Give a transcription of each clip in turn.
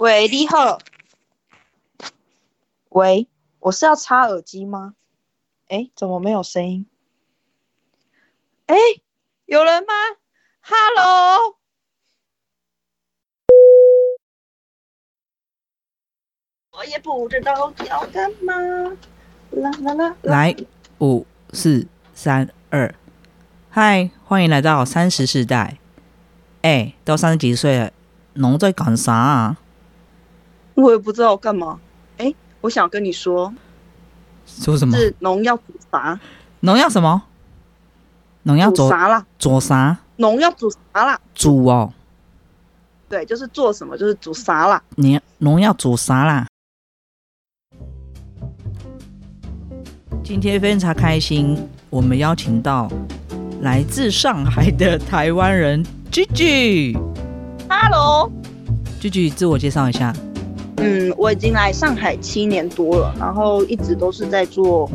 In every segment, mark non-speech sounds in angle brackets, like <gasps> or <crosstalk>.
喂，你好。喂，我是要插耳机吗？哎，怎么没有声音？哎，有人吗？Hello。我也不知道要干嘛。啦啦啦。来，五四三二，嗨，欢迎来到三十世代。哎，都三十几岁了，侬在干啥啊？我也不知道干嘛。哎，我想跟你说，说什么？是农药煮啥？农药什么？农药煮啥啦？煮啥？农药煮啥啦？煮哦。对，就是做什么，就是煮啥啦？你农药煮啥啦？今天非常开心，我们邀请到来自上海的台湾人 Gigi。Hello，Gigi，自我介绍一下。嗯，我已经来上海七年多了，然后一直都是在做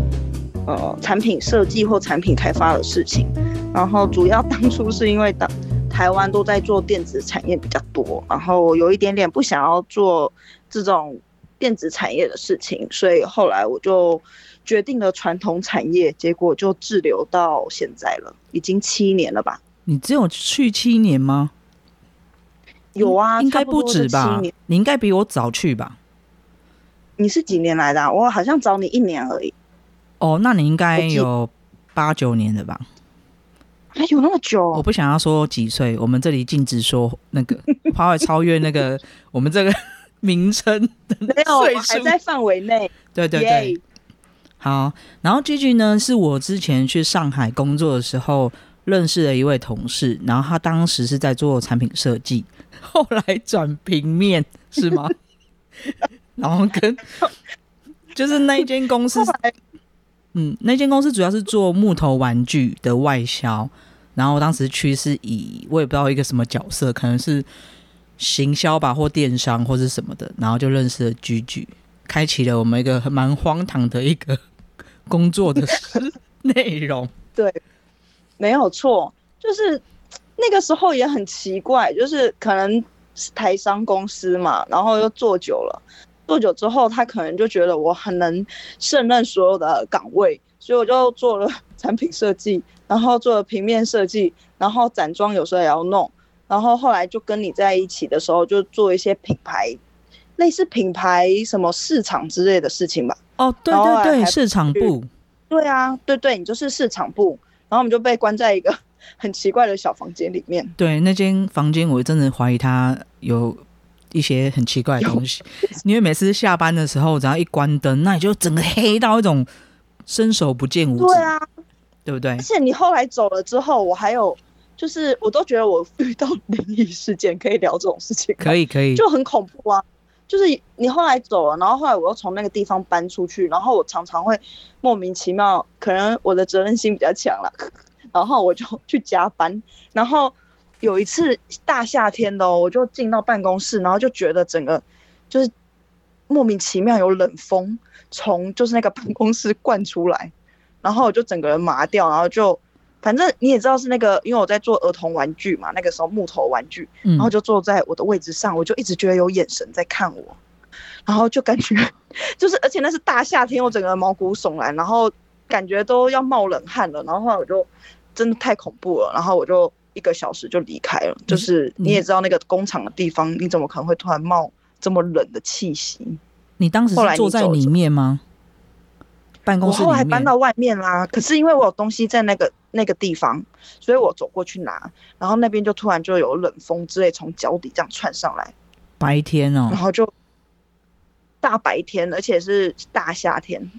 呃产品设计或产品开发的事情。然后主要当初是因为当台湾都在做电子产业比较多，然后有一点点不想要做这种电子产业的事情，所以后来我就。决定了传统产业，结果就滞留到现在了，已经七年了吧？你只有去七年吗？有啊，应该不止吧？你应该比我早去吧？你是几年来的？我好像找你一年而已。哦，那你应该有八九年的吧？还有那么久？我不想要说几岁，我们这里禁止说那个，<laughs> 怕会超越那个 <laughs> 我们这个名称的没有，还在范围内。对对对。好，然后 Gigi 呢，是我之前去上海工作的时候认识的一位同事，然后他当时是在做产品设计，后来转平面是吗？<laughs> 然后跟就是那一间公司，嗯，那间公司主要是做木头玩具的外销，然后当时去是以我也不知道一个什么角色，可能是行销吧，或电商或是什么的，然后就认识了居居开启了我们一个蛮荒唐的一个。工作的 <laughs> 内容对，没有错，就是那个时候也很奇怪，就是可能台商公司嘛，然后又做久了，做久之后，他可能就觉得我很能胜任所有的岗位，所以我就做了产品设计，然后做了平面设计，然后展装有时候也要弄，然后后来就跟你在一起的时候，就做一些品牌，类似品牌什么市场之类的事情吧。哦，对对对，市场部，对啊，对对，你就是市场部，然后我们就被关在一个很奇怪的小房间里面。对，那间房间我真的怀疑它有一些很奇怪的东西，因为每次下班的时候，只要一关灯，那你就整个黑到一种伸手不见五指。对啊，对不对？而且你后来走了之后，我还有就是，我都觉得我遇到灵异事件可以聊这种事情，可以可以，就很恐怖啊。就是你后来走了，然后后来我又从那个地方搬出去，然后我常常会莫名其妙，可能我的责任心比较强了，然后我就去加班。然后有一次大夏天的，我就进到办公室，然后就觉得整个就是莫名其妙有冷风从就是那个办公室灌出来，然后我就整个人麻掉，然后就。反正你也知道是那个，因为我在做儿童玩具嘛，那个时候木头玩具，然后就坐在我的位置上，我就一直觉得有眼神在看我，然后就感觉就是，而且那是大夏天，我整个毛骨悚然，然后感觉都要冒冷汗了，然后后来我就真的太恐怖了，然后我就一个小时就离开了。就是你也知道那个工厂的地方，你怎么可能会突然冒这么冷的气息？你当时是坐在里面吗？办公室我后来搬到外面啦，可是因为我有东西在那个那个地方，所以我走过去拿，然后那边就突然就有冷风之类从脚底这样窜上来。白天哦，然后就大白天，而且是大夏天。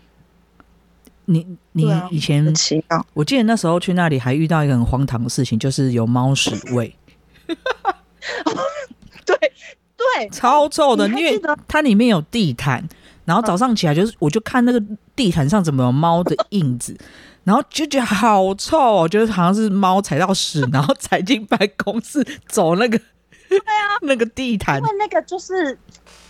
你你以前奇妙，我记得那时候去那里还遇到一个很荒唐的事情，就是有猫屎味。<laughs> 对对，超臭的，因为它里面有地毯。然后早上起来就是，我就看那个地毯上怎么有猫的印子，然后就觉得好臭哦，就是好像是猫踩到屎，然后 <laughs> 踩进办公室走那个，对啊，那个地毯。因为那个就是，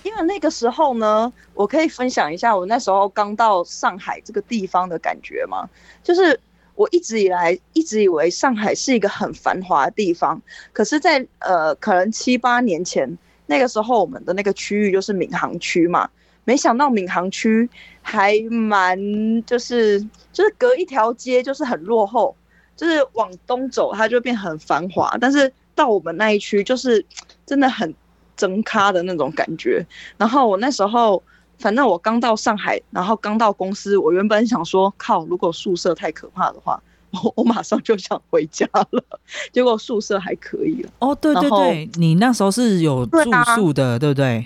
因为那个时候呢，我可以分享一下我那时候刚到上海这个地方的感觉吗？就是我一直以来一直以为上海是一个很繁华的地方，可是，在呃可能七八年前。那个时候我们的那个区域就是闵行区嘛，没想到闵行区还蛮就是就是隔一条街就是很落后，就是往东走它就变很繁华，但是到我们那一区就是真的很真咖的那种感觉。然后我那时候反正我刚到上海，然后刚到公司，我原本想说靠，如果宿舍太可怕的话。我 <laughs> 我马上就想回家了，<laughs> 结果宿舍还可以了。哦，对对对，你那时候是有住宿的，对不对？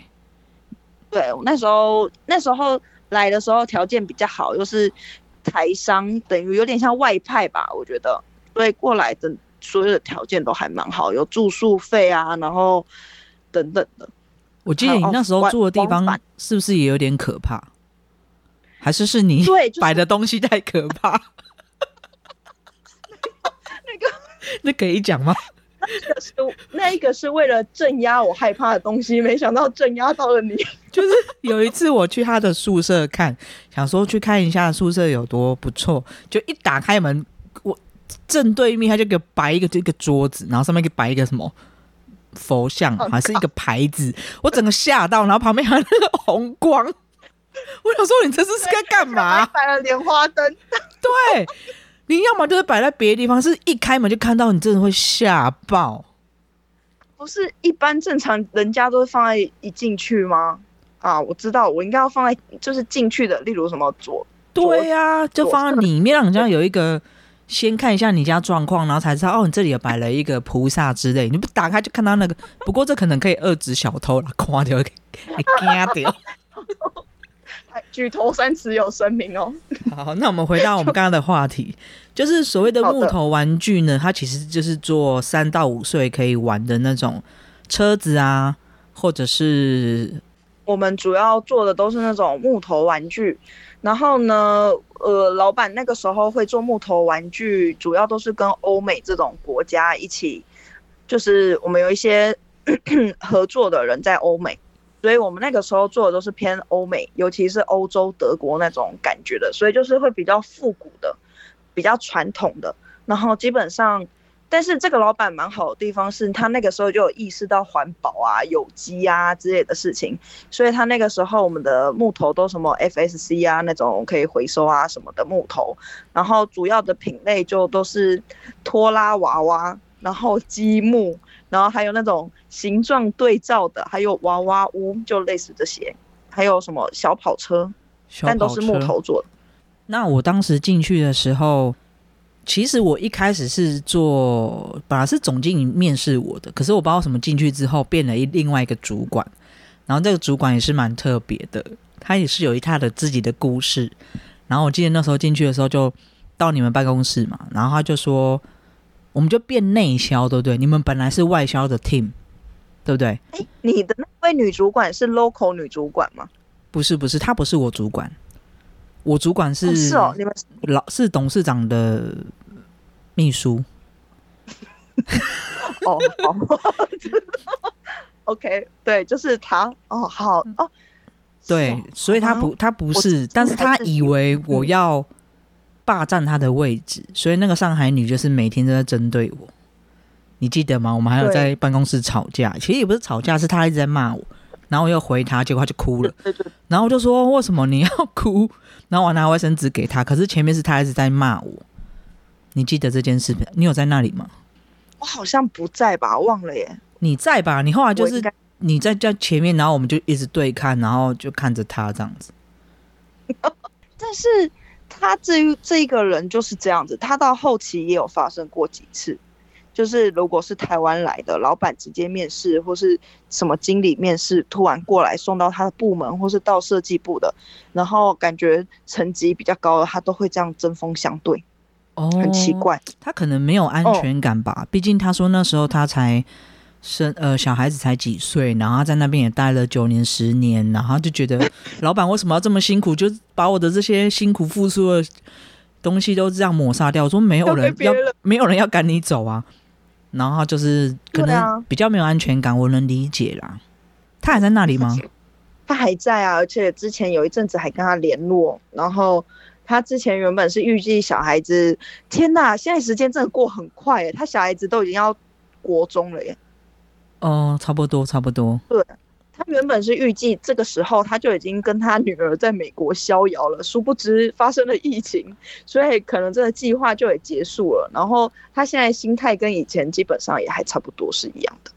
对，我那时候那时候来的时候条件比较好，又是台商，等于有点像外派吧，我觉得。所以过来的所有的条件都还蛮好，有住宿费啊，然后等等的。我记得你那时候住的地方是不是也有点可怕？还是是你 <laughs> 摆的东西太可怕？<laughs> <laughs> 那可以讲吗？那个是那一个是为了镇压我害怕的东西，没想到镇压到了你。就是有一次我去他的宿舍看，想说去看一下宿舍有多不错，就一打开门，我正对面他就给摆一个这个桌子，然后上面给摆一个什么佛像，还是一个牌子，我整个吓到，然后旁边还有那个红光，<laughs> 我想说你这是是在干嘛？摆了莲花灯，对。你要么就是摆在别的地方，是一开门就看到，你真的会吓爆。不是一般正常人家都是放在一进去吗？啊，我知道，我应该要放在就是进去的，例如什么左。对呀，就放在里面，让人家有一个先看一下你家状况，然后才知道哦，你这里有摆了一个菩萨之类。你不打开就看到那个，不过这可能可以遏制小偷了，夸掉给惊掉。举头三尺有神明哦。好，那我们回到我们刚刚的话题，就是所谓的木头玩具呢，它其实就是做三到五岁可以玩的那种车子啊，或者是我们主要做的都是那种木头玩具。然后呢，呃，老板那个时候会做木头玩具，主要都是跟欧美这种国家一起，就是我们有一些 <coughs> 合作的人在欧美。所以我们那个时候做的都是偏欧美，尤其是欧洲德国那种感觉的，所以就是会比较复古的，比较传统的。然后基本上，但是这个老板蛮好的地方是他那个时候就有意识到环保啊、有机啊之类的事情，所以他那个时候我们的木头都什么 FSC 啊那种可以回收啊什么的木头，然后主要的品类就都是拖拉娃娃，然后积木。然后还有那种形状对照的，还有娃娃屋，就类似这些，还有什么小跑车，但都是木头做的。那我当时进去的时候，其实我一开始是做，本来是总经理面试我的，可是我不知道什么进去之后变了一另外一个主管，然后这个主管也是蛮特别的，他也是有一他的自己的故事。然后我记得那时候进去的时候，就到你们办公室嘛，然后他就说。我们就变内销，对不对？你们本来是外销的 team，对不对？哎，你的那位女主管是 local 女主管吗？不是，不是，她不是我主管，我主管是是哦，你们老是董事长的秘书。<laughs> 哦，好，OK，对，就是他。哦，好哦，对，所以他不，他不是，但是他以为我要。霸占他的位置，所以那个上海女就是每天都在针对我，你记得吗？我们还有在办公室吵架，其实也不是吵架，是他一直在骂我，然后我又回他，结果他就哭了，<laughs> 然后我就说为什么你要哭？<laughs> 然后我拿卫生纸给他，可是前面是他一直在骂我，你记得这件事？你有在那里吗？我好像不在吧，忘了耶。你在吧？你后来就是你在在前面，然后我们就一直对看，然后就看着他这样子，<laughs> 但是。他至于这一个人就是这样子，他到后期也有发生过几次，就是如果是台湾来的老板直接面试，或是什么经理面试，突然过来送到他的部门，或是到设计部的，然后感觉层级比较高的，他都会这样针锋相对，哦，很奇怪，他可能没有安全感吧，毕竟他说那时候他才。生呃，小孩子才几岁，然后在那边也待了九年十年，然后就觉得 <laughs> 老板为什么要这么辛苦，就把我的这些辛苦付出的东西都这样抹杀掉。我说没有人要，没有人要赶你走啊。然后就是可能比较没有安全感，我能理解啦。他还在那里吗？<laughs> 他还在啊，而且之前有一阵子还跟他联络。然后他之前原本是预计小孩子，天哪，现在时间真的过很快耶，他小孩子都已经要国中了耶。哦，差不多，差不多。他原本是预计这个时候他就已经跟他女儿在美国逍遥了，殊不知发生了疫情，所以可能这个计划就也结束了。然后他现在心态跟以前基本上也还差不多是一样的，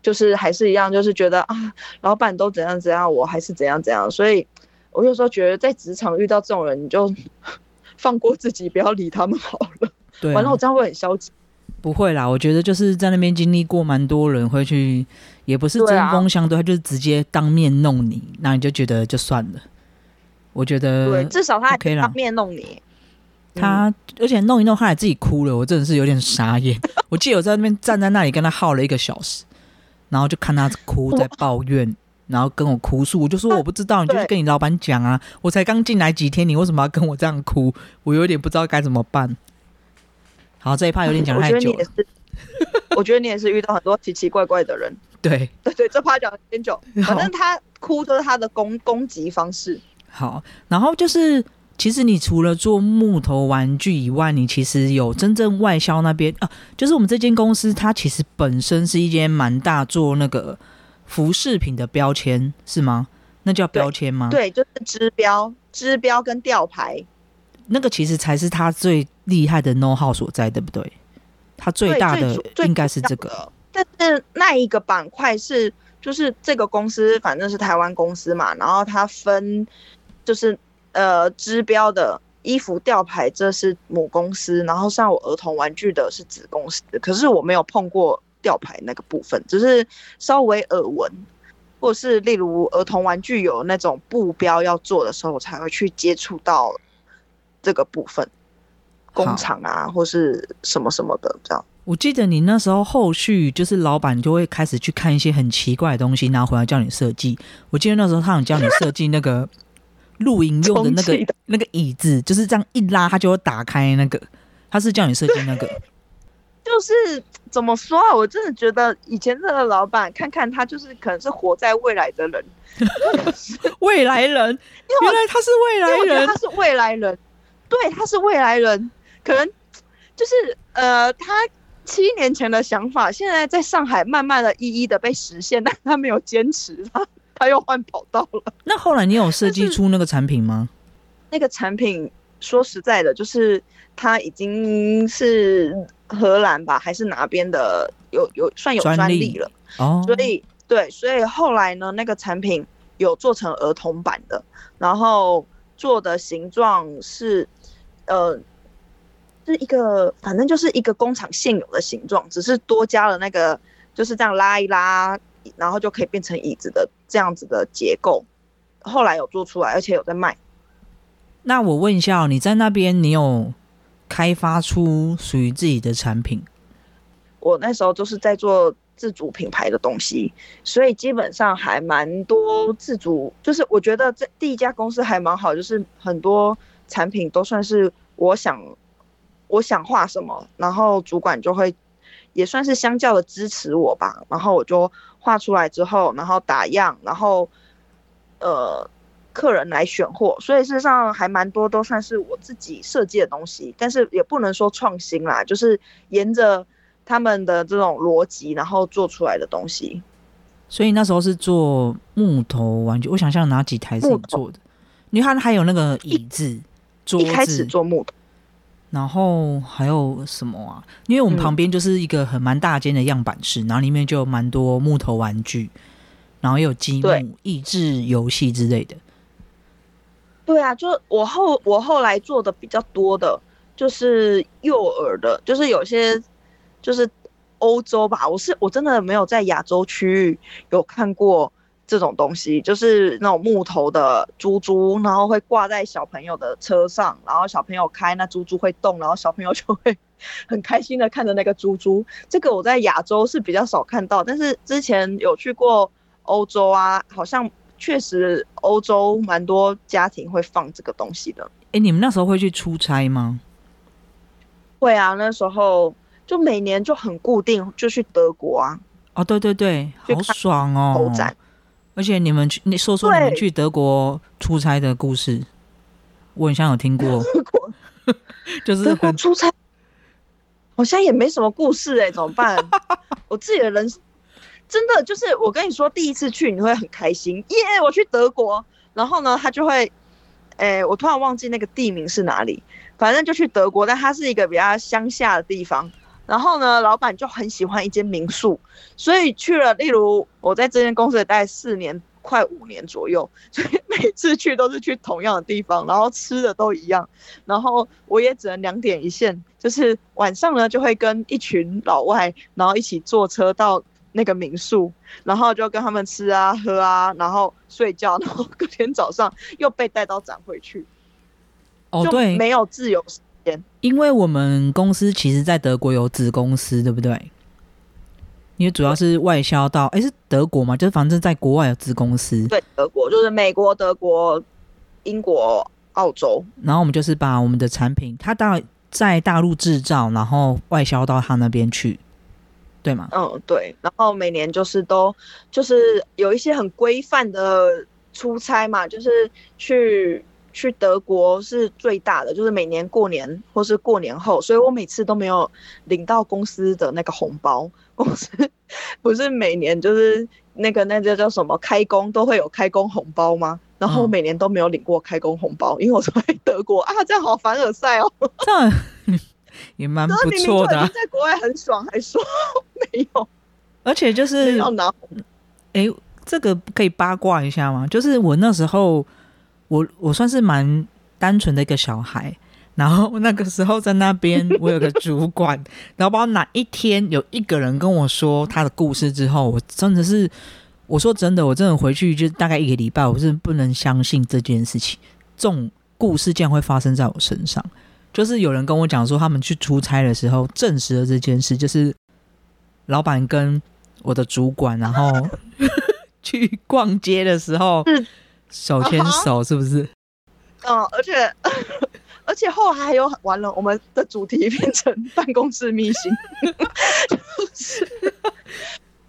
就是还是一样，就是觉得啊，老板都怎样怎样，我还是怎样怎样。所以我有时候觉得在职场遇到这种人，你就 <laughs> 放过自己，不要理他们好了。对啊、完了，我这样会很消极。不会啦，我觉得就是在那边经历过蛮多人会去，也不是针锋相对，他就是直接当面弄你，那你就觉得就算了。我觉得对，至少他还 OK 啦当面弄你。他，而且弄一弄，他还自己哭了，我真的是有点傻眼。<laughs> 我记得我在那边站在那里跟他耗了一个小时，然后就看他哭在抱怨，然后跟我哭诉，我就说我不知道，你就是跟你老板讲啊，我才刚进来几天，你为什么要跟我这样哭？我有点不知道该怎么办。好，这一趴有点讲太久了，觉得你也是，我觉得你也是遇到很多奇奇怪怪的人。对。对 <laughs> 对，这趴讲有点久，反正他哭就是他的攻攻击方式。好，然后就是，其实你除了做木头玩具以外，你其实有真正外销那边啊，就是我们这间公司，它其实本身是一间蛮大做那个服饰品的标签，是吗？那叫标签吗？，对，就是支标、支标跟吊牌。那个其实才是它最厉害的 know how 所在，对不对？它最大的应该是这个。但是那一个板块是，就是这个公司反正是台湾公司嘛，然后它分就是呃支标的衣服吊牌，这是母公司，然后像我儿童玩具的是子公司，可是我没有碰过吊牌那个部分，只是稍微耳闻。或是例如儿童玩具有那种布标要做的时候，我才会去接触到这个部分，工厂啊或是什么什么的这样。我记得你那时候后续就是老板就会开始去看一些很奇怪的东西，然后回来叫你设计。我记得那时候他想叫你设计那个 <laughs> 露营用的那个的那个椅子，就是这样一拉它就会打开那个。他是叫你设计那个，就是怎么说啊？我真的觉得以前这个老板，看看他就是可能是活在未来的人，<laughs> <laughs> 未来人，原来他是未来人得他是未来人，对，他是未来人，可能就是呃，他七年前的想法，现在在上海慢慢的一一的被实现，但他没有坚持，他他又换跑道了。那后来你有设计出那个产品吗？那个产品说实在的，就是它已经是荷兰吧，还是哪边的有有算有专利了。哦，所以对，所以后来呢，那个产品有做成儿童版的，然后做的形状是，呃，是一个反正就是一个工厂现有的形状，只是多加了那个就是这样拉一拉，然后就可以变成椅子的这样子的结构。后来有做出来，而且有在卖。那我问一下哦，你在那边你有开发出属于自己的产品？我那时候就是在做自主品牌的东西，所以基本上还蛮多自主，就是我觉得这第一家公司还蛮好，就是很多产品都算是我想我想画什么，然后主管就会也算是相较的支持我吧，然后我就画出来之后，然后打样，然后呃客人来选货，所以事实上还蛮多都算是我自己设计的东西，但是也不能说创新啦，就是沿着他们的这种逻辑，然后做出来的东西。所以那时候是做木头玩具，我想象哪几台是你做的？你看还有那个椅子、桌一开始子，做木头，然后还有什么啊？因为我们嗯旁边就是一个很蛮大间的样板室，然后里面就有蛮多木头玩具，然后也有积木、益智游戏之类的。对啊，就我后我后来做的比较多的，就是幼儿的，就是有些就是欧洲吧，我是我真的没有在亚洲区域有看过这种东西，就是那种木头的猪猪，然后会挂在小朋友的车上，然后小朋友开，那猪猪会动，然后小朋友就会很开心的看着那个猪猪。这个我在亚洲是比较少看到，但是之前有去过欧洲啊，好像确实欧洲蛮多家庭会放这个东西的。哎，你们那时候会去出差吗？会啊，那时候就每年就很固定，就去德国啊，哦，对对对，好爽哦！而且你们去，你说说你们去德国出差的故事，我很像有听过，德国 <laughs> 就是德国出差，好像也没什么故事哎、怎么办？<laughs> 我自己的人，自真的就是我跟你说，第一次去你会很开心，耶！我去德国，然后呢，他就会，诶，我突然忘记那个地名是哪里，反正就去德国，但它是一个比较乡下的地方。然后呢，老板就很喜欢一间民宿，所以去了。例如我在这间公司待四年，快五年左右，<laughs> 所以每次去都是去同样的地方，然后吃的都一样。然后我也只能两点一线，就是晚上呢就会跟一群老外，然后一起坐车到那个民宿，然后就跟他们吃啊喝啊，然后睡觉，然后隔天早上又被带到展会去。哦，对，没有自由。因为我们公司其实，在德国有子公司，对不对？因为主要是外销到，哎，是德国嘛？就是反正在国外有子公司。对，德国就是美国、德国、英国、澳洲。然后我们就是把我们的产品，它大在大陆制造，然后外销到他那边去，对吗？嗯，对。然后每年就是都就是有一些很规范的出差嘛，就是去。去德国是最大的，就是每年过年或是过年后，所以我每次都没有领到公司的那个红包。公司 <laughs> 不是每年就是那个那个叫什么开工都会有开工红包吗？然后每年都没有领过开工红包，因为我在德国啊，这样好凡尔赛哦。<laughs> 这样也蛮不错的，在国外很爽，还说 <laughs> 没有，而且就是要拿。哎，这个可以八卦一下吗？就是我那时候。我我算是蛮单纯的一个小孩，然后那个时候在那边，<laughs> 我有个主管，然后不知道哪一天有一个人跟我说他的故事之后，我真的是我说真的，我真的回去就大概一个礼拜，我是不能相信这件事情，这种故事竟然会发生在我身上。就是有人跟我讲说，他们去出差的时候证实了这件事，就是老板跟我的主管，然后 <laughs> 去逛街的时候。手牵手是不是？嗯，而且 <laughs> 而且后来还有完了，我们的主题变成办公室秘辛，<laughs> 就是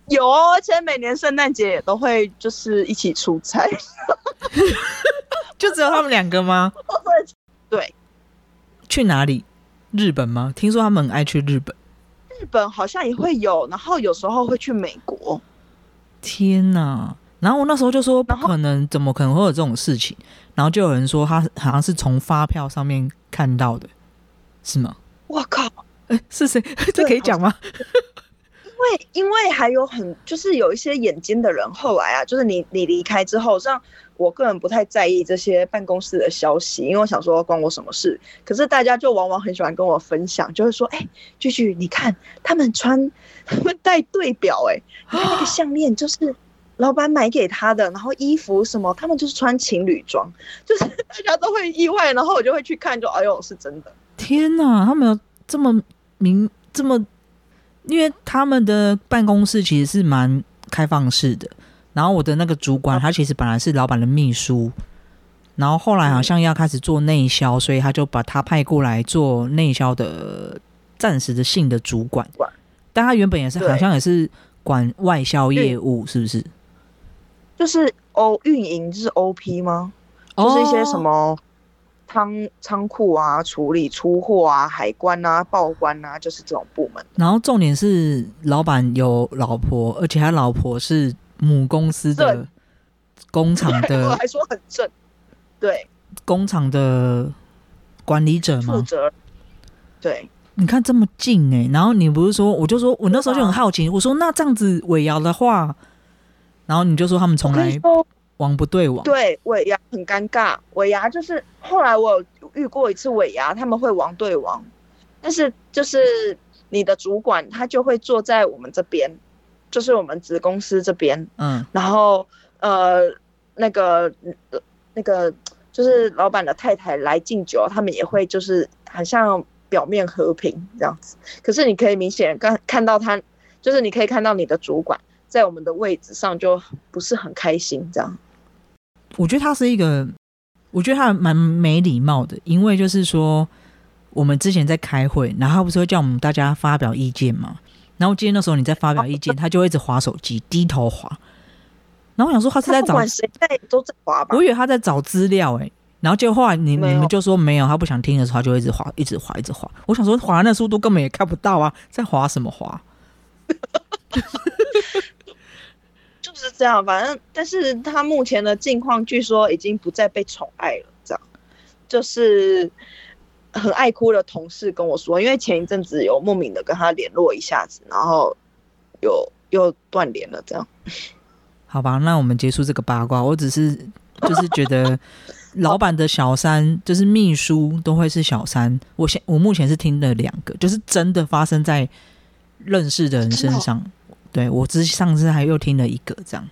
有，而且每年圣诞节也都会就是一起出差，<laughs> 就只有他们两个吗？对，去哪里？日本吗？听说他们很爱去日本。日本好像也会有，然后有时候会去美国。天哪！然后我那时候就说不可能，怎么可能会有这种事情？然后就有人说他好像是从发票上面看到的，是吗？我靠！哎，是谁？<laughs> 这可以讲吗？因为因为还有很就是有一些眼尖的人，后来啊，就是你你离开之后，像我个人不太在意这些办公室的消息，因为我想说关我什么事。可是大家就往往很喜欢跟我分享，就会说：“哎，句句，你看他们穿，他们戴对表，哎，你看那个 <gasps> 项链就是。”老板买给他的，然后衣服什么，他们就是穿情侣装，<laughs> 就是大家都会意外，然后我就会去看，就哎呦，是真的！天哪，他们有这么明这么，因为他们的办公室其实是蛮开放式的。然后我的那个主管，他其实本来是老板的秘书，然后后来好像要开始做内销，所以他就把他派过来做内销的暂时的性的主管。但他原本也是好像也是管外销业务，是不是？就是 O 运营就是 OP 吗？就是一些什么仓仓库啊、处理出货啊、海关啊、报关啊，就是这种部门。然后重点是老板有老婆，而且他老婆是母公司的工厂的，我还说很正。对，工厂的管理者吗？负责。对，你看这么近哎，然后你不是说，我就说我那时候就很好奇，我说那这样子尾摇的话。然后你就说他们从来王不对王，对尾牙很尴尬。尾牙就是后来我有遇过一次尾牙，他们会王对王，但是就是你的主管他就会坐在我们这边，就是我们子公司这边，嗯，然后呃那个那个就是老板的太太来敬酒，他们也会就是很像表面和平这样子，可是你可以明显看看到他，就是你可以看到你的主管。在我们的位置上就不是很开心，这样。我觉得他是一个，我觉得他蛮没礼貌的，因为就是说，我们之前在开会，然后他不是会叫我们大家发表意见嘛？然后今天那时候你在发表意见，<laughs> 他就会一直划手机，低头划。然后我想说他是在找谁在都在划吧？我以为他在找资料哎，然后结果后来你你们就说没有，他不想听的时候，他就一直划，一直划，一直划。我想说滑那速度根本也看不到啊，在划什么划？<laughs> 就是这样，反正但是他目前的境况据说已经不再被宠爱了，这样就是很爱哭的同事跟我说，因为前一阵子有莫名的跟他联络一下子，然后有又断联了，这样。<laughs> 好吧，那我们结束这个八卦。我只是就是觉得 <laughs> 老板的小三就是秘书都会是小三。我现我目前是听了两个，就是真的发生在认识的人身上。对我之上次还又听了一个这样，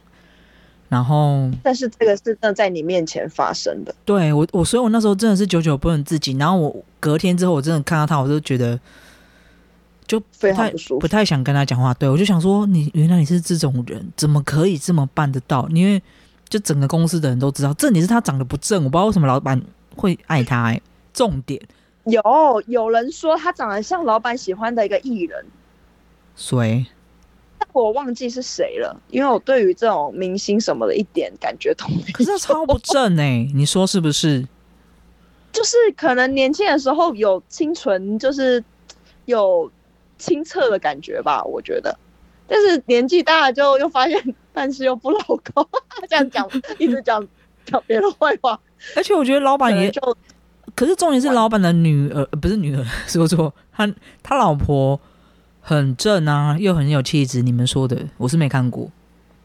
然后但是这个是真的在你面前发生的。对我我所以我那时候真的是久久不能自己。然后我隔天之后我真的看到他，我就觉得就非常太不太想跟他讲话。对我就想说，你原来你是这种人，怎么可以这么办得到？因为就整个公司的人都知道，这里是他长得不正，我不知道为什么老板会爱他、欸。重点，有有人说他长得像老板喜欢的一个艺人，谁？但我忘记是谁了，因为我对于这种明星什么的一点感觉都没有。可是他超不正哎、你说是不是？<laughs> 就是可能年轻的时候有清纯，就是有清澈的感觉吧，我觉得。但是年纪大了就又发现但是又不老高，这样讲一直讲讲别人坏话，而且我觉得老板也，可就可是重点是老板的女儿，呃不是女儿，<laughs> 说错，他他老婆很正啊，又很有气质。你们说的，我是没看过，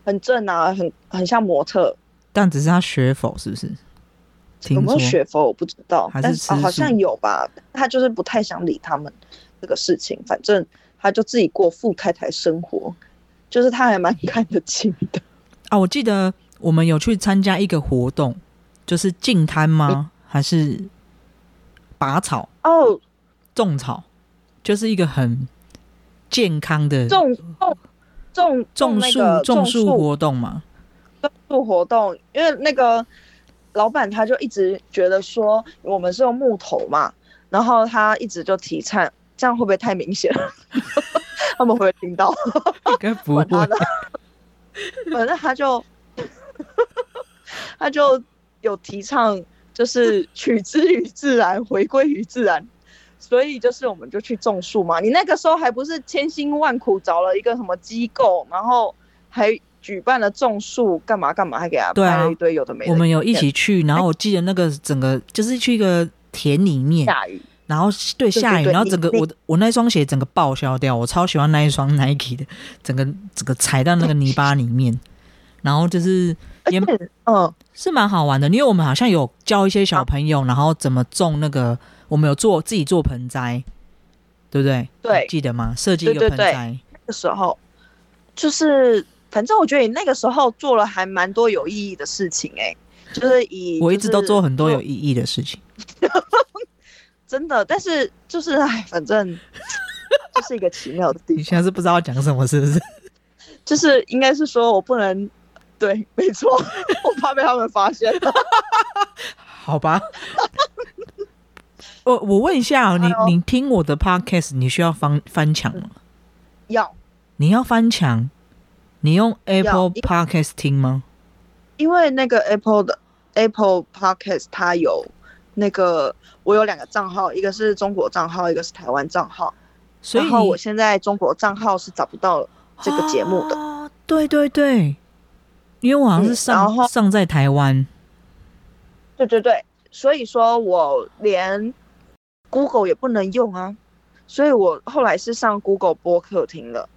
很正啊，很很像模特。但只是他学否是不是？有没有学否我不知道，是但是、啊好像有吧。他就是不太想理他们这个事情，反正他就自己过富太太生活，就是他还蛮看得清的。啊，我记得我们有去参加一个活动，就是净滩吗？还是拔草、哦，种草？就是一个很健康的种种种种树那个种树树活动嘛。种树活动，因为那个老板他就一直觉得说我们是用木头嘛，然后他一直就提倡，这样会不会太明显了？<laughs> 他们会听到？应该不会。的，反正他就 <laughs> 他就有提倡，就是取之于自然，回归于自然。所以就是我们就去种树嘛。你那个时候还不是千辛万苦找了一个什么机构，然后还举办了种树，干嘛干嘛，还给他拍了一堆有的没的。我们有一起去，然后我记得那个整个就是去一个田里面，下雨，然后对下雨，对然后整个我的我那双鞋整个报销掉，我超喜欢那一双 Nike 的，整个整个踩到那个泥巴里面，然后就是也嗯，是蛮好玩的，因为我们好像有教一些小朋友，然后怎么种那个，我们有做自己做盆栽，对不对？对记得吗？设计一个对对对盆栽，那个时候就是，反正我觉得你那个时候做了还蛮多有意义的事情、欸，就是以我一直都做很多有意意义的事情。<laughs> 真的，但是就是哎，反正 <laughs> 就是一个奇妙的地方，你现在是不知道讲什么，是不是？就是应该是说我不能，对，没错，我怕被他们发现。<laughs> 好吧。我我问一下、哦，你你听我的 podcast，你需要翻翻墙吗？要，你要翻墙，你用 Apple Podcast 听吗？因为那个 Apple 的 Apple Podcast 它有那个，我有两个账号，一个是中国账号，一个是台湾账号。所以你然后我现在中国账号是找不到这个节目的。哦对对对，因为我好像是嗯上、上在台湾，对对对，所以说我连 Google 也不能用啊，所以我后来是上 Google 播客听了，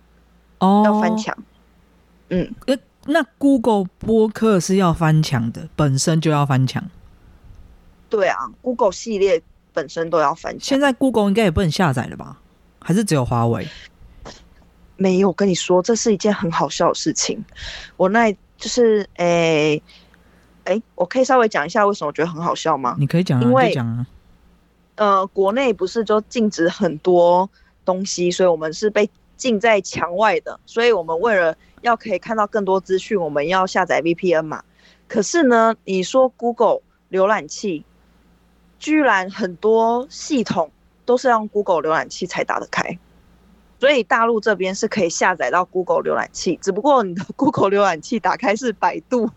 哦，要翻墙。嗯，呃，那 Google 播客是要翻墙的，本身就要翻墙。对啊，Google 系列本身都要翻墙现。在 Google 应该也不能下载了吧？还是只有华为？没有，我跟你说，这是一件很好笑的事情。我那就是诶诶，我可以稍微讲一下为什么我觉得很好笑吗？你可以讲因为就讲啊。呃，国内不是就禁止很多东西，所以我们是被禁在墙外的。所以我们为了要可以看到更多资讯，我们要下载 VPN 嘛。可是呢，你说 Google 浏览器，居然很多系统都是用 Google 浏览器才打得开。所以大陆这边是可以下载到 Google 浏览器，只不过你的 <laughs> Google 浏览器打开是百度，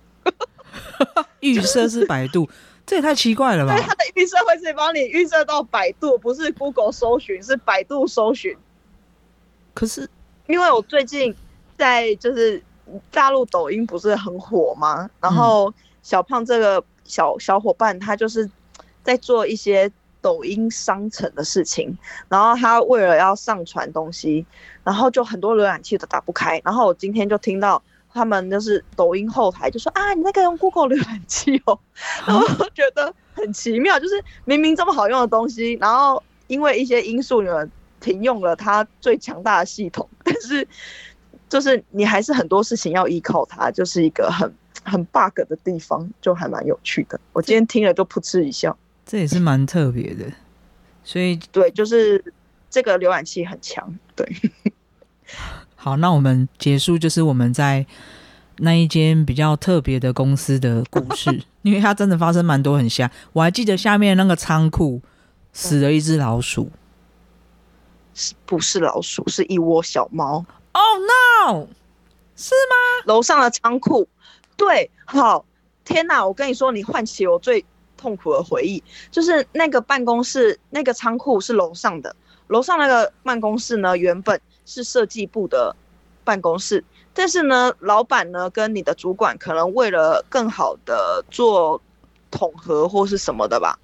<laughs> 预设是百度，这也太奇怪了吧对，？它的预设会是帮你预设到百度，不是 Google 搜寻，是百度搜寻。可是因为我最近在就是大陆抖音不是很火吗？然后小胖这个小小伙伴，他就是在做一些抖音商城的事情，然后他为了要上传东西，然后就很多浏览器都打不开。然后我今天就听到他们就是抖音后台就说啊，你那个用 Google 浏览器哦，然后我觉得很奇妙，就是明明这么好用的东西，然后因为一些因素你们停用了它最强大的系统，但是。就是你还是很多事情要依靠它，就是一个很很 bug 的地方，就还蛮有趣的。我今天听了就噗嗤一笑，这也是蛮特别的。所以对，就是这个浏览器很强。对，<laughs> 好，那我们结束就是我们在那一间比较特别的公司的故事，<laughs> 因为它真的发生蛮多很瞎。我还记得下面那个仓库死了一只老鼠，是不是老鼠？是一窝小猫。Oh no！是吗？楼上的仓库，对，好，天哪！我跟你说，你唤起我最痛苦的回忆，就是那个办公室，那个仓库是楼上的，楼上那个办公室呢，原本是设计部的办公室，但是呢，老板呢跟你的主管可能为了更好的做统合或是什么的吧，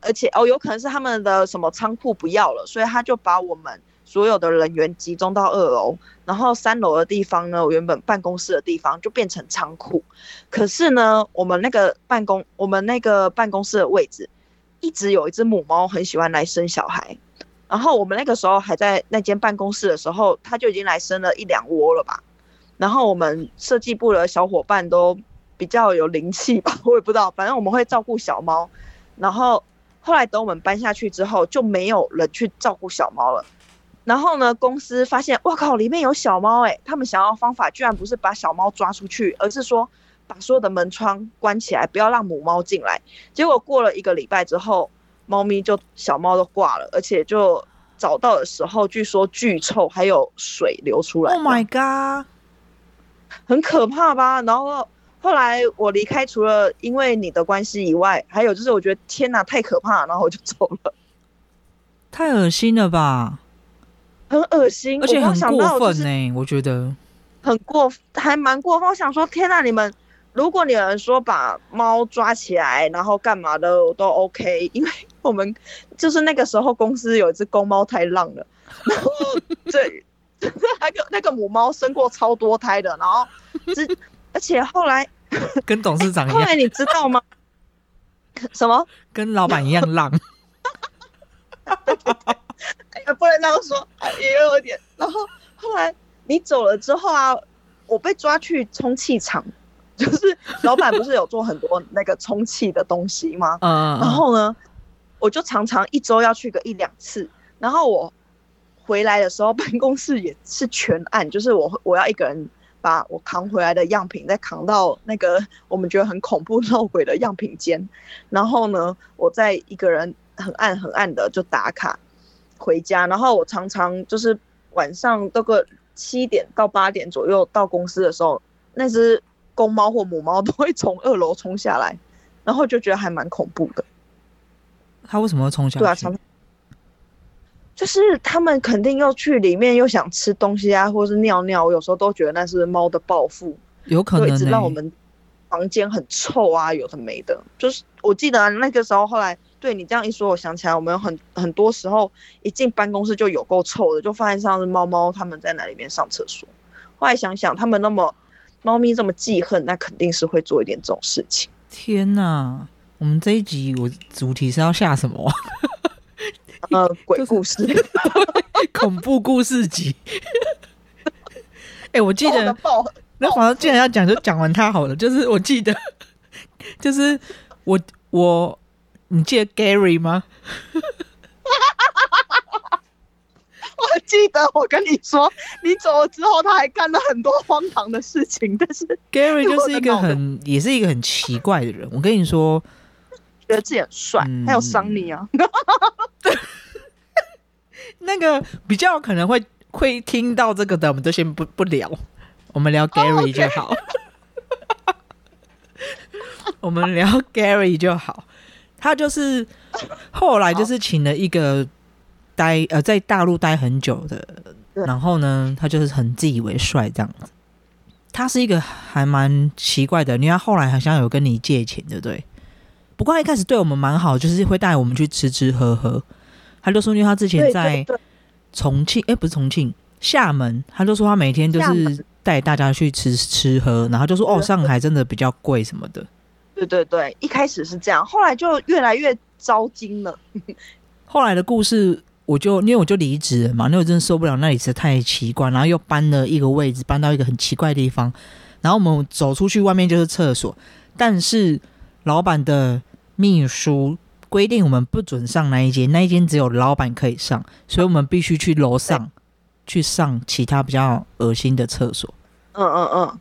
而且哦，有可能是他们的什么仓库不要了，所以他就把我们。所有的人员集中到二楼，然后三楼的地方呢，原本办公室的地方就变成仓库。可是呢，我们那个办公，我们那个办公室的位置，一直有一只母猫很喜欢来生小孩。然后我们那个时候还在那间办公室的时候，它就已经来生了一两窝了吧。然后我们设计部的小伙伴都比较有灵气吧，我也不知道，反正我们会照顾小猫。然后后来等我们搬下去之后，就没有人去照顾小猫了。然后呢？公司发现，哇靠，里面有小猫哎！他们想要方法，居然不是把小猫抓出去，而是说把所有的门窗关起来，不要让母猫进来。结果过了一个礼拜之后，猫咪就小猫都挂了，而且就找到的时候，据说巨臭，还有水流出来。Oh my god，很可怕吧？然后后来我离开，除了因为你的关系以外，还有就是我觉得天哪，太可怕，然后我就走了。太恶心了吧！很恶心，而且很过分呢。我觉得很过，还蛮过分。我想说，天呐，你们如果你有人说把猫抓起来，然后干嘛的都 OK，因为 <laughs> 我们就是那个时候公司有一只公猫太浪了，然后这，<laughs> 那个那个母猫生过超多胎的，然后之而且后来 <laughs> 跟董事长一样，后来你知道吗？什么？跟老板一样浪。不能这样说，也有点。然后后来你走了之后啊，我被抓去充气场，就是老板不是有做很多那个充气的东西吗？嗯。然后呢，我就常常一周要去个一两次。然后我回来的时候，<laughs> 办公室也是全暗，就是我我要一个人把我扛回来的样品再扛到那个我们觉得很恐怖 <laughs> 闹鬼的样品间。然后呢，我再一个人很暗很暗的就打卡。回家，然后我常常就是晚上都个七点到八点左右到公司的时候，那只公猫或母猫都会从二楼冲下来，然后就觉得还蛮恐怖的。它为什么会冲下去？对啊，常就是他们肯定又去里面又想吃东西啊，或者是尿尿。我有时候都觉得那是猫的报复，有可能一直让我们房间很臭啊，有的没的。就是我记得那个时候后来。对你这样一说，我想起来，我们很很多时候一进办公室就有够臭的，就发现像是猫猫他们在那里面上厕所。后来想想，他们那么猫咪这么记恨，那肯定是会做一点这种事情。天哪，我们这一集我主题是要下什么？<laughs> 呃，鬼故事，<laughs> 恐怖故事集。<laughs> 哎，我记得那好像既然要讲，就讲完它好了。就是我记得，就是我我。你记得 Gary 吗？我记得，我跟你说，你走了之后，他还干了很多荒唐的事情。但是 Gary 就是一个很，也是一个很奇怪的人。我跟你说，觉得自己很帅，还有桑尼啊。<laughs> 对 <laughs> 那个比较可能会会听到这个的，我们就先不不聊，我们聊 Gary 就好。我们聊 Gary 就好。他就是后来就是请了一个待呃在大陆待很久的，然后呢，他就是很自以为帅这样子。他是一个还蛮奇怪的，因为他后来好像有跟你借钱，对不对？不过他一开始对我们蛮好，就是会带我们去吃吃喝喝。他就说，因为他之前在重庆，哎、不是重庆，厦门，他就说他每天就是带大家去吃吃喝，然后就说哦，上海真的比较贵什么的。对对对，一开始是这样，后来就越来越糟心了。<laughs> <laughs> 后来的故事，我就因为我就离职了嘛，因为我真的受不了那里实在太奇怪，然后又搬了一个位置，搬到一个很奇怪的地方，然后我们走出去外面就是厕所，但是老板的秘书规定我们不准上那一间，那一间只有老板可以上，所以我们必须去楼上去上其他比较恶心的厕所。嗯嗯嗯，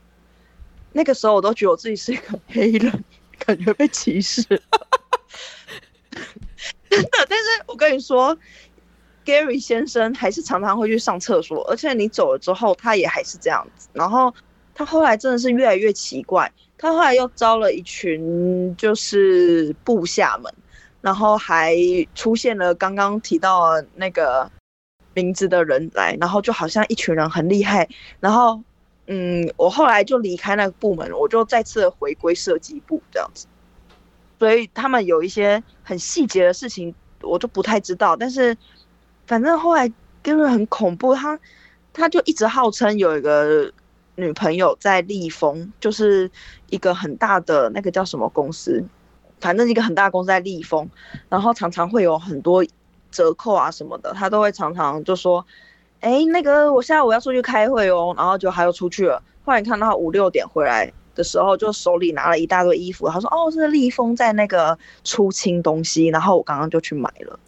那个时候我都觉得我自己是一个黑人，感觉被歧视。<laughs> 真的，但是我跟你说，Gary 先生还是常常会去上厕所，而且你走了之后，他也还是这样子。然后他后来真的是越来越奇怪，他后来又招了一群就是部下们，然后还出现了刚刚提到那个名字的人来，然后就好像一群人很厉害，然后嗯，我后来就离开那个部门，我就再次回归设计部这样子。所以他们有一些很细节的事情，我就不太知道。但是反正后来 Gary 很恐怖，他他就一直号称有一个女朋友在立丰，就是一个很大的那个叫什么公司，反正一个很大的公司在立丰，然后常常会有很多折扣啊什么的，他都会常常就说。哎，那个我下午要出去开会哦，然后就还要出去了。后来看到他五六点回来的时候，就手里拿了一大堆衣服。他说：“哦，是立丰在那个出清东西，然后我刚刚就去买了。”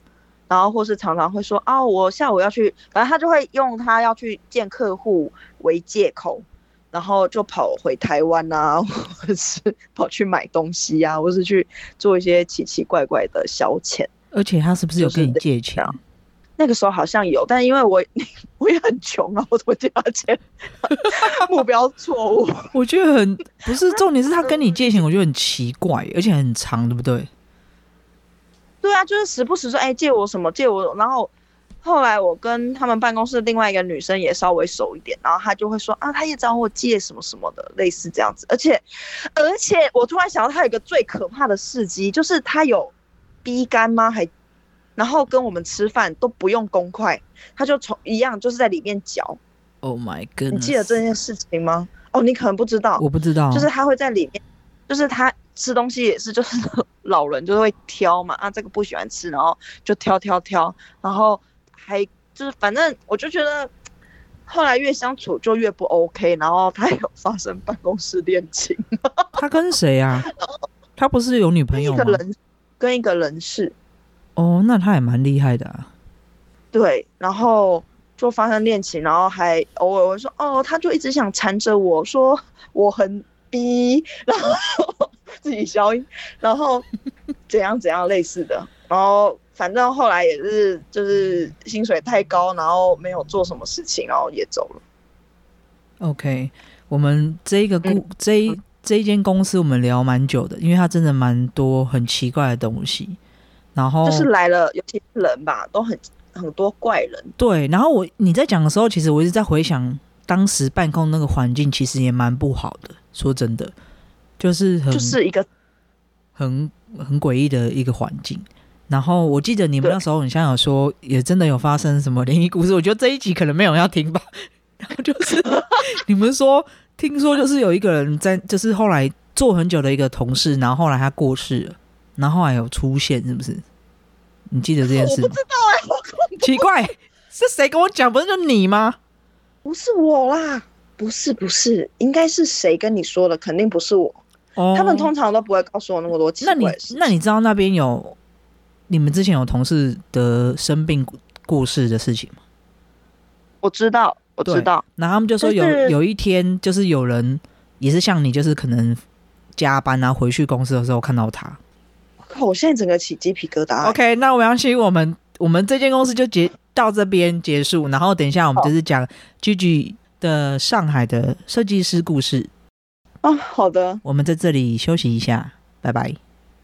然后或是常常会说：“哦，我下午要去。”反正他就会用他要去见客户为借口，然后就跑回台湾啊，<laughs> 或者是跑去买东西啊，或是去做一些奇奇怪怪的消遣。而且他是不是有跟你借钱？那个时候好像有，但因为我 <laughs> 我也很穷啊，我怎么借他钱？<laughs> 目标错误。我觉得很不是重点是他跟你借钱，我觉得很奇怪，而且很长，对不对？对啊，就是时不时说，哎、借我什么，借我。然后后来我跟他们办公室另外一个女生也稍微熟一点，然后她就会说啊，她也找我借什么什么的，类似这样子。而且而且我突然想到，她有一个最可怕的事迹，就是她有逼干吗？还然后跟我们吃饭都不用公筷，她就从一样就是在里面嚼。Oh my god！你记得这件事情吗？哦，你可能不知道，我不知道，就是她会在里面，就是她吃东西也是，就是老人就是会挑嘛，啊，这个不喜欢吃，然后就挑挑挑，然后还就是反正我就觉得后来越相处就越不 OK，然后他有发生办公室恋情，<laughs> 他跟谁啊？他不是有女朋跟一友吗？个人跟一个人事，哦，那他也蛮厉害的啊。对，然后就发生恋情，然后还偶尔我说哦，他就一直想缠着我说我很逼，然后 <laughs> 自己消音，然后怎样怎样类似的，然后反正后来也是就是薪水太高，然后没有做什么事情，然后也走了。OK，我们这一个故、嗯这一这一间公司我们聊蛮久的，因为它真的蛮多很奇怪的东西。然后就是来了，尤其是人吧，都很很多怪人。对，然后我你在讲的时候，其实我一直在回想当时办公那个环境，其实也蛮不好的。说真的，就是很就是一个很很诡异的一个环境。然后我记得你们那时候，你像有说，也真的有发生什么灵异故事。我觉得这一集可能没有人要听吧。<laughs> 然后就是 <laughs> 你们说，听说就是有一个人在，就是后来做很久的一个同事，然后后来他过世了，然后后来有出现，是不是？你记得这件事吗我不知？道哎、我奇怪，是谁跟我讲？不是就你吗？不是我啦，不是不是，应该是谁跟你说的？肯定不是我。哦，他们通常都不会告诉我那么多奇那你怪的事情。那你知道那边有你们之前有同事的生病过世的事情吗？我知道，我知道，然后他们就说有有一天，就是有人也是像你，就是可能加班啊，回去公司的时候看到他。靠我现在整个起鸡皮疙瘩、欸。OK，那我相信我们我们这间公司就结到这边结束，然后等一下我们就是讲 Gigi 的上海的设计师故事。啊，好的。我们在这里休息一下，拜拜。